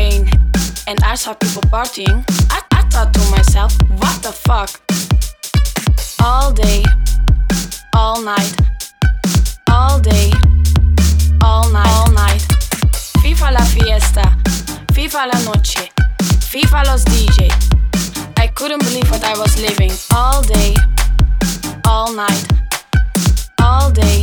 and I saw people partying, I, I thought to myself, what the fuck? All day, all night, all day, all night, all night. Viva la fiesta, Viva la noche, Viva los DJ. I couldn't believe what I was living. All day, all night, all day,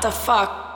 the fuck?